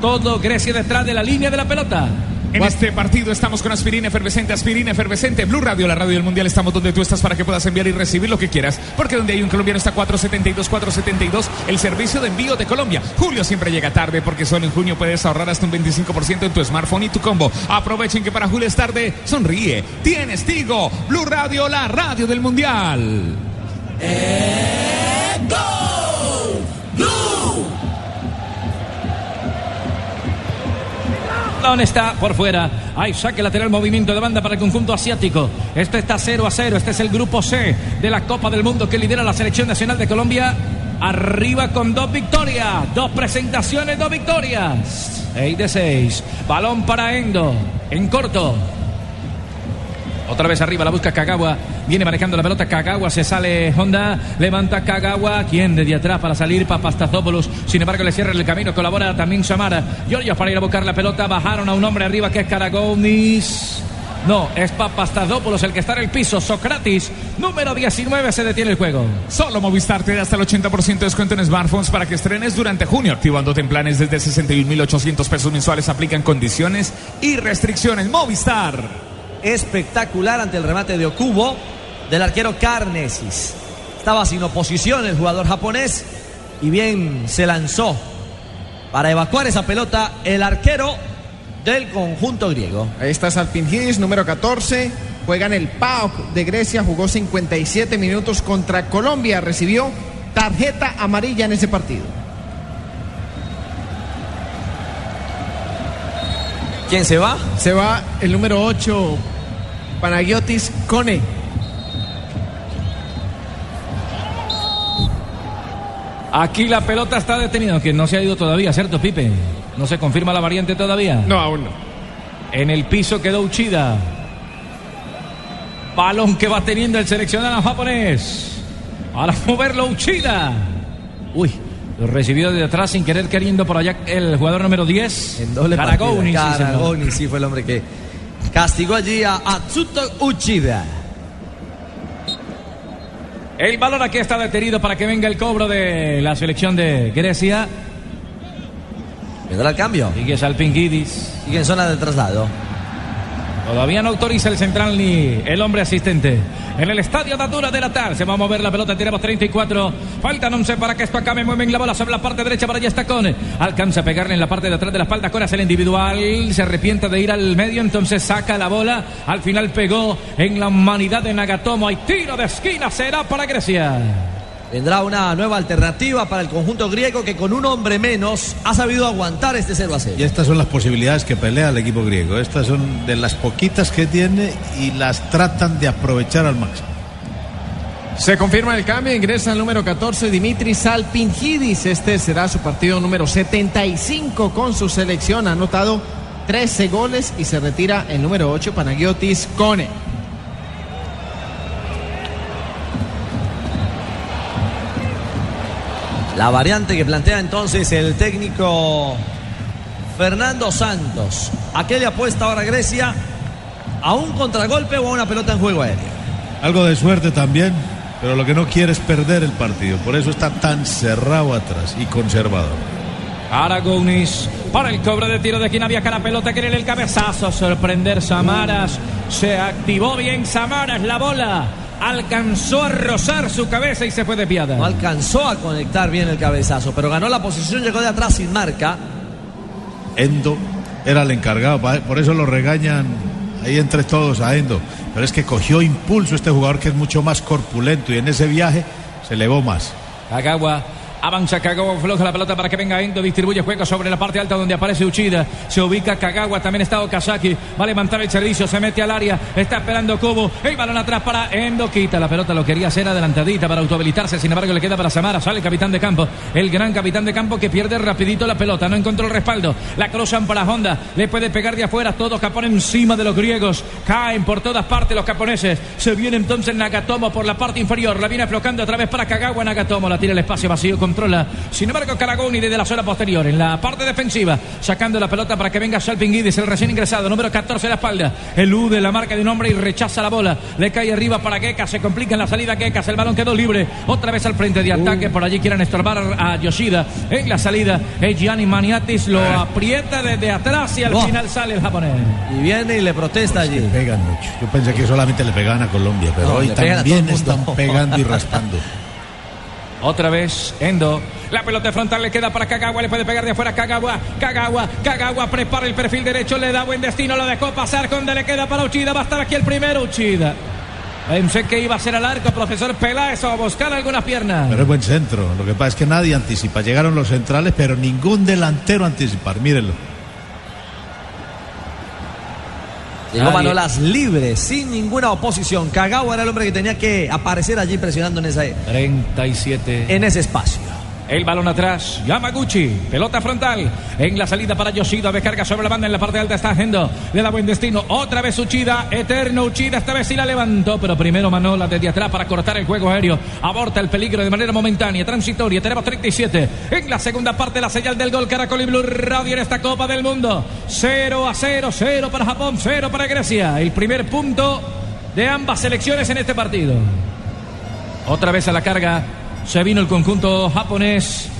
Todo Grecia detrás de la línea de la pelota. En este partido estamos con aspirina efervescente, aspirina efervescente, Blue Radio, la radio del mundial. Estamos donde tú estás para que puedas enviar y recibir lo que quieras. Porque donde hay un colombiano está 472, 472, el servicio de envío de Colombia. Julio siempre llega tarde porque solo en junio puedes ahorrar hasta un 25% en tu smartphone y tu combo. Aprovechen que para Julio es tarde. Sonríe. Tienes Tigo. Blue Radio, la radio del mundial. Balón está por fuera. Hay saque lateral, movimiento de banda para el conjunto asiático. Este está 0 a 0. Este es el grupo C de la Copa del Mundo que lidera la selección nacional de Colombia. Arriba con dos victorias, dos presentaciones, dos victorias. 6 de 6. Balón para Endo. En corto. Otra vez arriba la busca Kagawa. Viene manejando la pelota Kagawa. Se sale Honda. Levanta Kagawa. Quien desde atrás para salir Papastazopoulos. Sin embargo, le cierra el camino. Colabora también Samara. Giorgio para ir a buscar la pelota. Bajaron a un hombre arriba que es Karagonis. No, es Papastazopoulos el que está en el piso. Socrates, número 19, se detiene el juego. Solo Movistar te da hasta el 80% de descuento en smartphones para que estrenes durante junio, activándote en planes desde 61.800 pesos mensuales. Aplican condiciones y restricciones. Movistar espectacular ante el remate de Okubo del arquero Carnesis. Estaba sin oposición el jugador japonés y bien se lanzó para evacuar esa pelota el arquero del conjunto griego. Ahí está Salpingidis, número 14. Juega en el PAOK de Grecia, jugó 57 minutos contra Colombia, recibió tarjeta amarilla en ese partido. ¿Quién se va? Se va el número 8, Panagiotis Kone. Aquí la pelota está detenida, que no se ha ido todavía, ¿cierto, Pipe? ¿No se confirma la variante todavía? No, aún no. En el piso quedó Uchida. Balón que va teniendo el seleccionado japonés. Para moverlo Uchida. Uy, lo recibió de atrás sin querer queriendo por allá el jugador número 10. En doble Karagounis, partida. sí. Karagounis, sí, fue el hombre que castigó allí a Atsuto Uchida. El balón aquí está detenido para que venga el cobro de la selección de Grecia. Vendrá el cambio. Sigue Salpingidis. Sigue en zona de traslado. Todavía no autoriza el central ni el hombre asistente. En el estadio Datura de la Tal se va a mover la pelota. Tenemos 34. Faltan 11 para que esto acabe. Mueven la bola sobre la parte derecha para allá está con. Alcanza a pegarle en la parte de atrás de la espalda. Con hace el individual. Se arrepiente de ir al medio. Entonces saca la bola. Al final pegó en la humanidad de Nagatomo. Hay tiro de esquina. Será para Grecia. Vendrá una nueva alternativa para el conjunto griego que con un hombre menos ha sabido aguantar este 0 a 0. Y estas son las posibilidades que pelea el equipo griego. Estas son de las poquitas que tiene y las tratan de aprovechar al máximo. Se confirma el cambio, ingresa el número 14 Dimitri Salpingidis. Este será su partido número 75 con su selección. Ha anotado 13 goles y se retira el número 8 Panagiotis Kone. La variante que plantea entonces el técnico Fernando Santos. ¿A qué le apuesta ahora Grecia? ¿A un contragolpe o a una pelota en juego aéreo? Algo de suerte también, pero lo que no quiere es perder el partido. Por eso está tan cerrado atrás y conservador. Aragounis para el cobro de tiro de quien había cara pelota, querer el cabezazo, sorprender Samaras. Se activó bien Samaras la bola. Alcanzó a rozar su cabeza y se fue de piada. No alcanzó a conectar bien el cabezazo, pero ganó la posición, llegó de atrás sin marca. Endo era el encargado, por eso lo regañan ahí entre todos a Endo. Pero es que cogió impulso este jugador que es mucho más corpulento y en ese viaje se elevó más. Kagawa. Avanza Kagawa, floja la pelota para que venga Endo, distribuye juego sobre la parte alta donde aparece Uchida. Se ubica Kagawa, también está Okazaki. Va a levantar el servicio, se mete al área. Está esperando Kubo. El balón atrás para Endo. Quita la pelota, lo quería hacer adelantadita para autohabilitarse. Sin embargo, le queda para Samara. Sale el capitán de campo. El gran capitán de campo que pierde rapidito la pelota. No encontró el respaldo. La cruzan para Honda. Le puede pegar de afuera. Todos Japón encima de los griegos. Caen por todas partes los japoneses. Se viene entonces Nagatomo por la parte inferior. La viene aflojando otra vez para Kagawa. Nagatomo la tira el espacio vacío. Controla. Sin embargo, Karagoni desde la zona posterior. En la parte defensiva. Sacando la pelota para que venga Salpingidis, el recién ingresado. Número 14 de la espalda. Elude la marca de un hombre y rechaza la bola. Le cae arriba para Gekas. Se complica en la salida Gekas. El balón quedó libre. Otra vez al frente de ataque. Por allí quieren estorbar a Yoshida. En la salida, eh, Gianni Maniatis lo aprieta desde atrás y al Oh. final sale el japonés. Y viene y le protesta allí. Pegan mucho. Yo pensé que solamente le pegaban a Colombia, pero No, hoy a también están pegando y raspando. Otra vez Endo. La pelota frontal le queda para Kagawa. Le puede pegar de afuera Kagawa. Kagawa. Kagawa prepara el perfil derecho. Le da buen destino. Lo dejó pasar. Conde le queda para Uchida. Va a estar aquí el primero Uchida. Pensé que iba a ser al arco, profesor Peláez, o a buscar algunas piernas. Pero es buen centro. Lo que pasa es que nadie anticipa. Llegaron los centrales, pero ningún delantero a anticipar. Mírenlo. Llegó. Manolas libre, sin ninguna oposición. Kagawa era el hombre que tenía que aparecer allí presionando en, esa, 37. en ese espacio. El balón atrás, Yamaguchi, pelota frontal, en la salida para Yoshida, descarga sobre la banda, en la parte alta está Gendo, le da buen destino, otra vez Uchida, eterno Uchida, esta vez sí la levantó, pero primero Manola desde atrás para cortar el juego aéreo, aborta el peligro de manera momentánea, transitoria, tenemos 37, en la segunda parte la señal del gol Caracol y Blue Radio en esta Copa del Mundo, 0 a 0, 0 para Japón, 0 para Grecia, el primer punto de ambas selecciones en este partido. Otra vez a la carga. Se vino el conjunto japonés.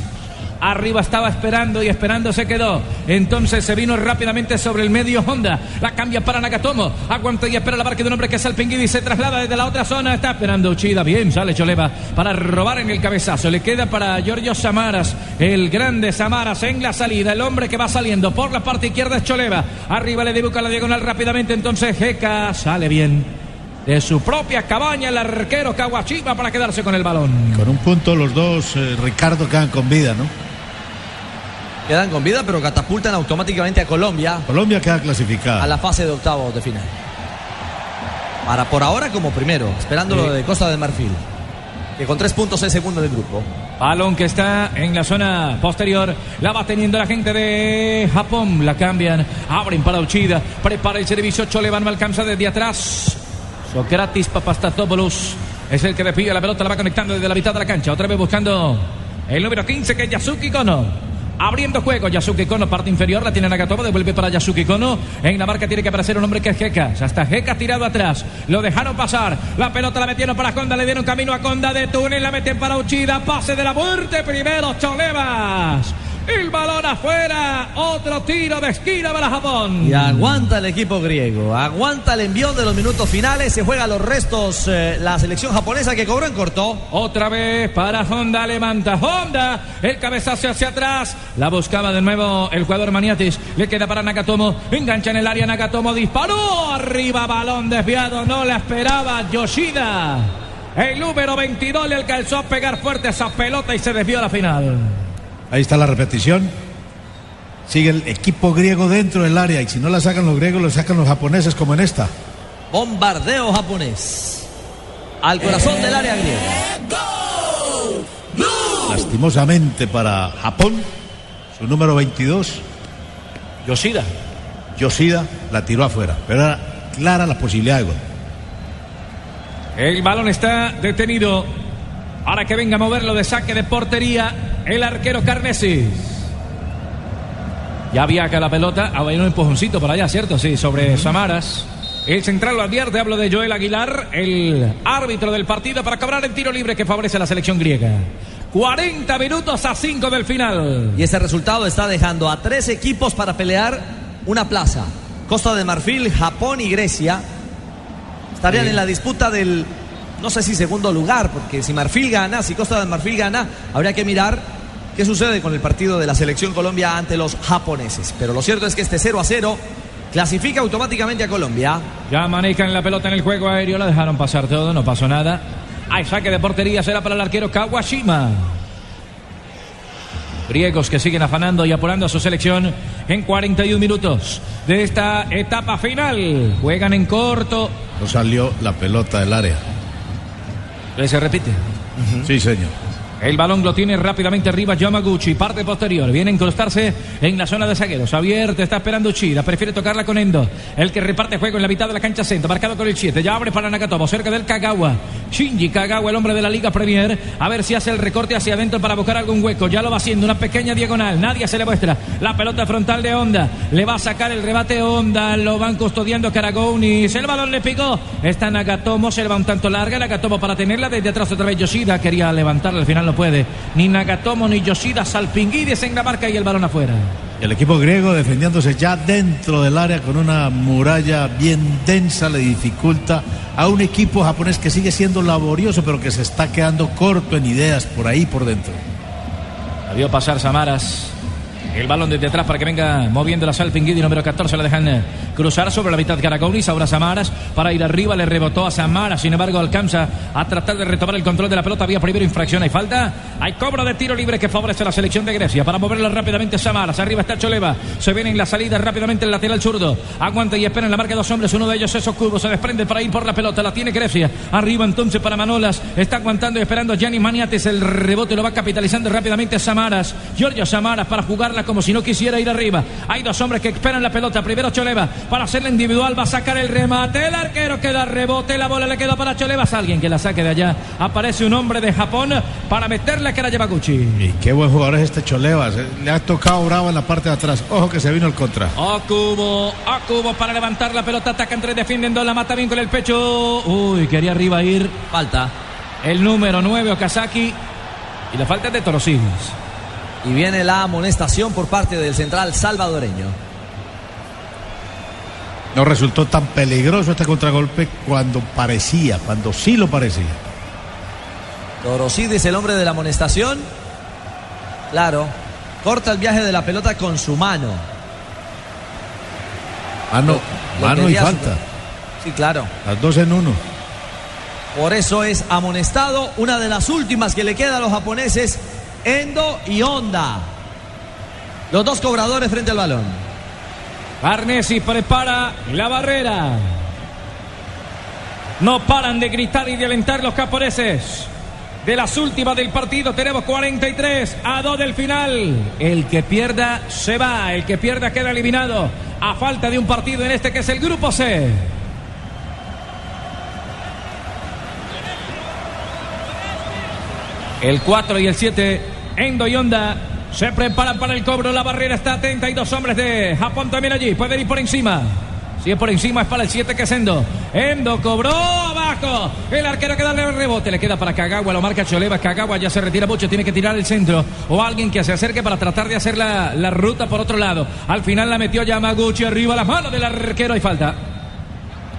Arriba estaba esperando y esperando se quedó. Entonces se vino rápidamente sobre el medio Honda. La cambia para Nagatomo. Aguanta y espera la barca de un hombre que es Alpinguidi. Se traslada desde la otra zona. Está esperando Uchida. Bien, sale Choleva para robar en el cabezazo. Le queda para Giorgio Samaras. El grande Samaras en la salida. El hombre que va saliendo por la parte izquierda es Choleva. Arriba le dibuja la diagonal rápidamente. Entonces Jeca sale bien de su propia cabaña el arquero Kawashima para quedarse con el balón. Con un punto los dos, eh, Ricardo, quedan con vida, ¿no? Quedan con vida, pero catapultan automáticamente a Colombia Colombia queda clasificada. a la fase de octavos de final. Para por ahora como primero, esperando Sí. lo de Costa de Marfil. Que con tres puntos es segundo del grupo. Balón que está en la zona posterior. La va teniendo la gente de Japón. La cambian. Abren para Uchida. Prepara el servicio. Choleva no alcanza desde atrás. Socrates Papastatopoulos es el que despide la pelota, la va conectando desde la mitad de la cancha. Otra vez buscando el número 15 que es Yasuki Kono. Abriendo juego, Yasuki Kono, parte inferior, la tiene Nagatomo, devuelve para Yasuki Kono. En la marca tiene que aparecer un hombre que es Ya Hasta Geka tirado atrás. Lo dejaron pasar. La pelota la metieron para Conda, le dieron camino a Conda de túnel, la meten para Uchida. Pase de la muerte primero, Cholevas. El balón afuera. Otro tiro de esquina para Japón. Y aguanta el equipo griego. Aguanta el envío de los minutos finales. Se juega los restos eh, la selección japonesa que cobró en corto. Otra vez para Honda. Levanta Honda. El cabezazo hacia atrás. La buscaba de nuevo el jugador Maniatis. Le queda para Nakatomo. Engancha en el área. Nakatomo disparó. Arriba balón desviado. No la esperaba Yoshida. El número 22 le alcanzó a pegar fuerte esa pelota y se desvió a la final. Ahí está la repetición. Sigue el equipo griego dentro del área y si no la sacan los griegos, lo sacan los japoneses como en esta. Bombardeo japonés. Al corazón del área griega. Lastimosamente para Japón, su número 22. Yoshida. Yoshida la tiró afuera, pero era clara la posibilidad de gol. El balón está detenido. Ahora que venga a moverlo de saque de portería el arquero Carnesis. Ya viaja la pelota. Ah, hay un empujoncito por allá, ¿cierto? Sí, sobre Samaras. El central lo advierte, hablo de Joel Aguilar, el árbitro del partido para cobrar el tiro libre que favorece a la selección griega. 40 minutos a 5 del final. Y ese resultado está dejando a tres equipos para pelear una plaza. Costa de Marfil, Japón y Grecia estarían en la disputa del, no sé si segundo lugar, porque si Marfil gana, si Costa de Marfil gana, habría que mirar qué sucede con el partido de la selección Colombia ante los japoneses. Pero lo cierto es que este 0 a 0 clasifica automáticamente a Colombia. Ya manejan la pelota en el juego aéreo, la dejaron pasar todo, no pasó nada. Hay saque de portería, será para el arquero Kawashima. Griegos que siguen afanando y apurando a su selección en 41 minutos de esta etapa final. Juegan en corto. No salió la pelota del área. Se repite. Sí, señor. El balón lo tiene rápidamente arriba Yamaguchi, parte posterior. Viene a incrustarse en la zona de zagueros. Abierto, está esperando Uchida. Prefiere tocarla con Endo. El que reparte juego en la mitad de la cancha centro. Marcado con el 7. Ya abre para Nakatomo, cerca del Kagawa. Shinji Kagawa, el hombre de la Liga Premier. A ver si hace el recorte hacia adentro para buscar algún hueco. Ya lo va haciendo. Una pequeña diagonal. Nadie se le muestra. La pelota frontal de Honda. Le va a sacar el rebate Honda. Lo van custodiando Karagounis. El balón le picó. Está Nagatomo. Se le va un tanto larga. Nagatomo para tenerla. Desde atrás otra vez Yoshida. Quería levantarla. Al final no puede. Ni Nagatomo ni Yoshida Salpinguides en la marca y el balón afuera. El equipo griego defendiéndose ya dentro del área con una muralla bien densa le dificulta a un equipo japonés que sigue siendo laborioso pero que se está quedando corto en ideas por ahí por dentro. La vio pasar Samaras. El balón desde atrás para que venga moviendo la Salpinguidi número 14 la dejan eh, cruzar sobre la mitad Caraconis. Ahora Samaras para ir arriba. Le rebotó a Samaras. Sin embargo, alcanza a tratar de retomar el control de la pelota. Había primero infracción. Hay falta. Hay cobro de tiro libre que favorece a la selección de Grecia. Para moverla rápidamente Samaras. Arriba está Choleva. Se viene en la salida rápidamente el lateral zurdo. Aguanta y espera en la marca dos hombres. Uno de ellos es Cubo. Se desprende para ir por la pelota. La tiene Grecia. Arriba entonces para Manolas. Está aguantando y esperando Gianni Maniates. El rebote lo va capitalizando rápidamente Samaras. Giorgio Samaras para como si no quisiera ir arriba. Hay dos hombres que esperan la pelota. Primero Choleva para hacerla individual. Va a sacar el remate. El arquero queda rebote. La bola le quedó para Choleva. Alguien que la saque de allá. Aparece un hombre de Japón para meterle que la lleva Gucci. Y qué buen jugador es este Choleva. Le ha tocado bravo en la parte de atrás. Ojo que se vino el contra. Okubo. Okubo para levantar la pelota. Ataca entre defendiendo. La mata bien con el pecho. Uy, quería arriba ir. Falta. El número 9, Okazaki. Y la falta es de Torosilis. Y viene la amonestación por parte del central salvadoreño. No resultó tan peligroso este contragolpe cuando parecía, cuando sí lo parecía. Torosidis, el hombre de la amonestación. Claro, corta el viaje de la pelota con su mano. Mano, mano y falta. Sí, claro. Las dos en uno. Por eso es amonestado, una de las últimas que le queda a los japoneses Endo y Honda. Los dos cobradores frente al balón. Arnesi prepara la barrera. No paran de gritar y de alentar los japoneses. De las últimas del partido tenemos 43 a 2 del final. El que pierda se va, el que pierda queda eliminado. A falta de un partido en este que es el grupo C. El 4 y el 7, Endo y Honda. Se preparan para el cobro. La barrera está atenta. Hay dos hombres de Japón también allí. Pueden ir por encima. Si es por encima es para el 7 que es Endo. Endo cobró abajo. El arquero que darle el rebote. Le queda para Kagawa. Lo marca Choleva. Kagawa ya se retira mucho. Tiene que tirar el centro. O alguien que se acerque para tratar de hacer la, la ruta por otro lado. Al final la metió Yamaguchi arriba. La mano del arquero. Hay falta.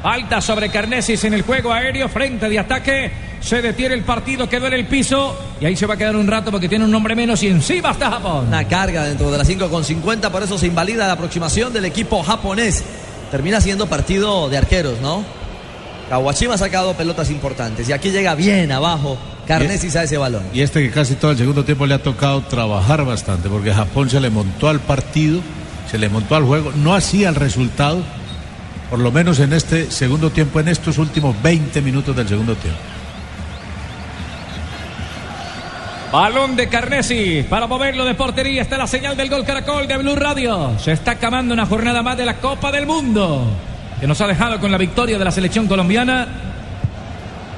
Falta sobre Carnesis en el juego aéreo. Frente de ataque. Se detiene el partido. Quedó en el piso. Y ahí se va a quedar un rato porque tiene un nombre menos. Y encima está Japón. Una carga dentro de las 5 con 50. Por eso se invalida la aproximación del equipo japonés. Termina siendo partido de arqueros, ¿no? Kawashima ha sacado pelotas importantes. Y aquí llega bien abajo Carnesis a ese balón. Y este que casi todo el segundo tiempo le ha tocado trabajar bastante, porque Japón se le montó al partido, se le montó al juego, no hacía el resultado, por lo menos en este segundo tiempo, en estos últimos 20 minutos del segundo tiempo. Balón de Carnesi para moverlo de portería. Está la señal del gol Caracol de Blue Radio. Se está acabando una jornada más de la Copa del Mundo. Que nos ha dejado con la victoria de la selección colombiana.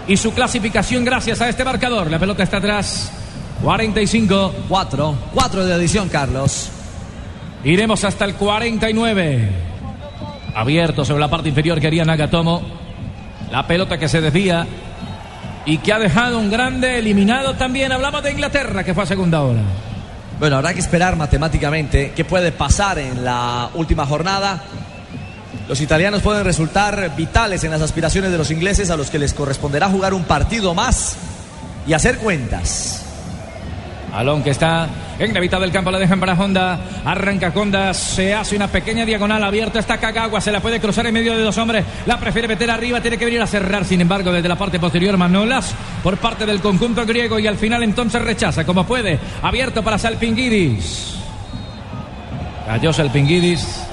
Y su clasificación gracias a este marcador. La pelota está atrás. 45. 4. 4 de adición, Carlos. Iremos hasta el 49. Abierto sobre la parte inferior quería Nagatomo. La pelota que se desvía y que ha dejado un grande eliminado también. Hablamos de Inglaterra, que fue a segunda hora. Bueno, habrá que esperar matemáticamente qué puede pasar en la última jornada. Los italianos pueden resultar vitales en las aspiraciones de los ingleses a los que les corresponderá jugar un partido más y hacer cuentas. Balón que está en la mitad del campo, la dejan para Honda. Arranca Honda, se hace una pequeña diagonal abierta. Está Kagawa, se la puede cruzar en medio de dos hombres. La prefiere meter arriba, tiene que venir a cerrar. Sin embargo, desde la parte posterior, Manolas por parte del conjunto griego. Y al final, entonces rechaza como puede. Abierto para Salpinguidis. Cayó Salpinguidis.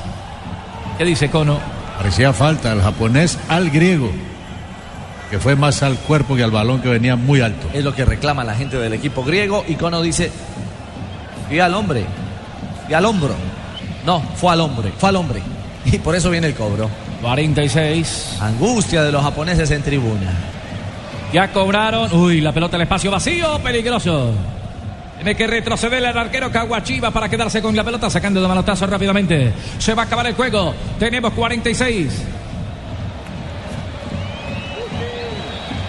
¿Qué dice Cono? Parecía falta el japonés al griego que fue más al cuerpo que al balón que venía muy alto. Es lo que reclama la gente del equipo griego. Y Cono dice, fui al hombre, fui al hombro. No, fue al hombre, fue al hombre. Y por eso viene el cobro. 46. Angustia de los japoneses en tribuna. Ya cobraron. Uy, la pelota al espacio vacío, peligroso. Tiene que retroceder el arquero Kawachiba para quedarse con la pelota, sacando de manotazo rápidamente. Se va a acabar el juego. Tenemos 46.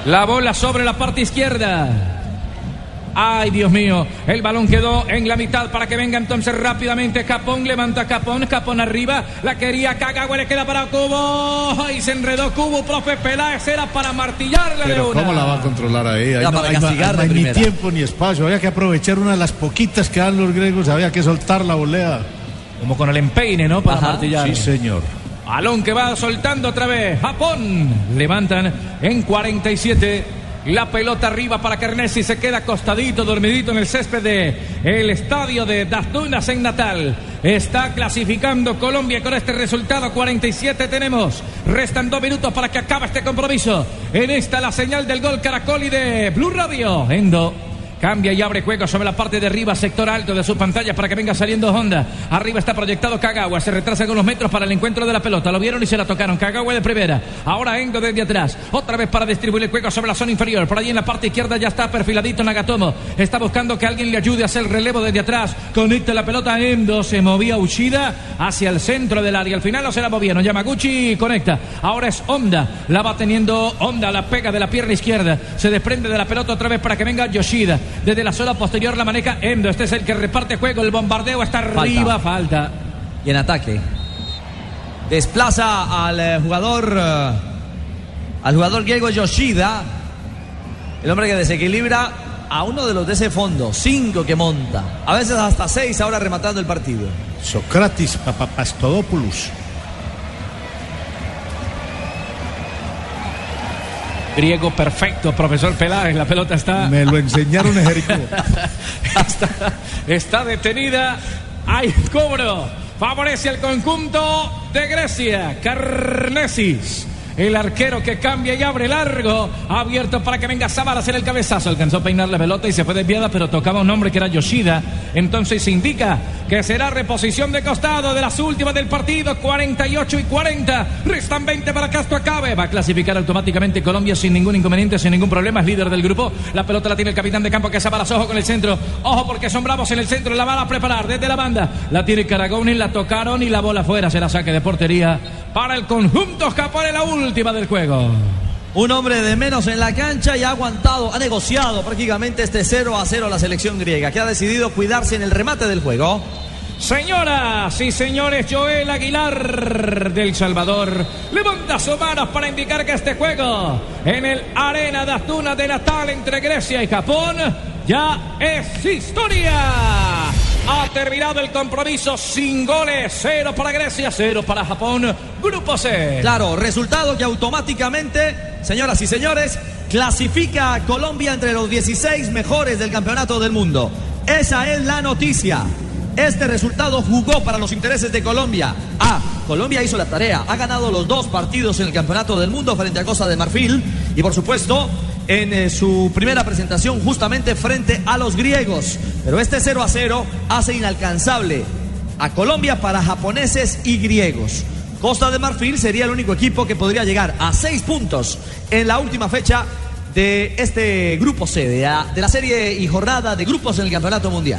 La bola sobre la parte izquierda. Ay, Dios mío. El balón quedó en la mitad para que venga entonces rápidamente Capón. Levanta Capón. Capón arriba. La quería Kagawa. Le queda para Cubo. Ay, se enredó Cubo. Profe Peláez era para martillarle Pero una. ¿cómo la va a controlar ahí? No, para ahí de hay ni tiempo ni espacio. Había que aprovechar una de las poquitas que dan los griegos. Había que soltar la volea. Como con el empeine, ¿no? Para Ajá. martillar. Sí, señor. Balón que va soltando otra vez. Japón. Levantan en 47. La pelota arriba para Carnesi. Se queda acostadito, dormidito en el césped de el estadio de Das Dunas en Natal. Está clasificando Colombia con este resultado. 47 tenemos. Restan dos minutos para que acabe este compromiso. En esta la señal del gol Caracol y de Blue Radio. Endo. Cambia y abre juego sobre la parte de arriba, sector alto de su pantalla para que venga saliendo Honda. Arriba está proyectado Kagawa. Se retrasa con unos metros para el encuentro de la pelota. Lo vieron y se la tocaron. Kagawa de primera. Ahora Endo desde atrás. Otra vez para distribuir el juego sobre la zona inferior. Por allí en la parte izquierda ya está perfiladito Nagatomo. Está buscando que alguien le ayude a hacer el relevo desde atrás. Conecta la pelota Endo. Se movía Uchida hacia el centro del área. Al final no se la movieron. Yamaguchi conecta. Ahora es Honda. La va teniendo Honda. La pega de la pierna izquierda. Se desprende de la pelota otra vez para que venga Yoshida. Desde la zona posterior la maneja Endo. Este es el que reparte juego. El bombardeo está arriba. Falta. Y en ataque. Desplaza al eh, jugador. eh, al jugador griego Yoshida. El hombre que desequilibra a uno de los de ese fondo. Cinco que monta. A veces hasta seis ahora rematando el partido. Socrates Papapastodopoulos. Griego perfecto, profesor Peláez. La pelota está. Me lo enseñaron en Jericó. Está, está detenida. Hay cobro. Favorece al conjunto de Grecia. Carnesis. El arquero que cambia y abre largo. Abierto para que venga Samar a hacer el cabezazo. Alcanzó a peinar la pelota y se fue desviada, pero tocaba un hombre que era Yoshida. Entonces se indica que será reposición de costado de las últimas del partido. 48 y 40. Restan 20 para que esto acabe. Va a clasificar automáticamente Colombia sin ningún inconveniente, sin ningún problema. Es líder del grupo. La pelota la tiene el capitán de campo que las ojo con el centro. Ojo porque son bravos en el centro. La van a preparar desde la banda. La tiene Caragoni, la tocaron y la bola fuera. Será saque de portería para el conjunto Japón en la última del juego. Un hombre de menos en la cancha y ha aguantado, ha negociado prácticamente este 0 a 0 la selección griega, que ha decidido cuidarse en el remate del juego. Señoras y señores, Joel Aguilar del Salvador levanta sus manos para indicar que este juego en el Arena de Astuna de Natal entre Grecia y Japón ya es historia. Ha terminado el compromiso sin goles. Cero para Grecia, cero para Japón. Grupo C. Claro, resultado que automáticamente, señoras y señores, clasifica a Colombia entre los 16 mejores del campeonato del mundo. Esa es la noticia. Este resultado jugó para los intereses de Colombia. Ah, Colombia hizo la tarea, ha ganado los dos partidos en el Campeonato del Mundo frente a Costa de Marfil y por supuesto en eh, su primera presentación justamente frente a los griegos. Pero este 0 a 0 hace inalcanzable a Colombia para japoneses y griegos. Costa de Marfil sería el único equipo que podría llegar a seis puntos en la última fecha de este grupo C, de la serie y jornada de grupos en el Campeonato Mundial.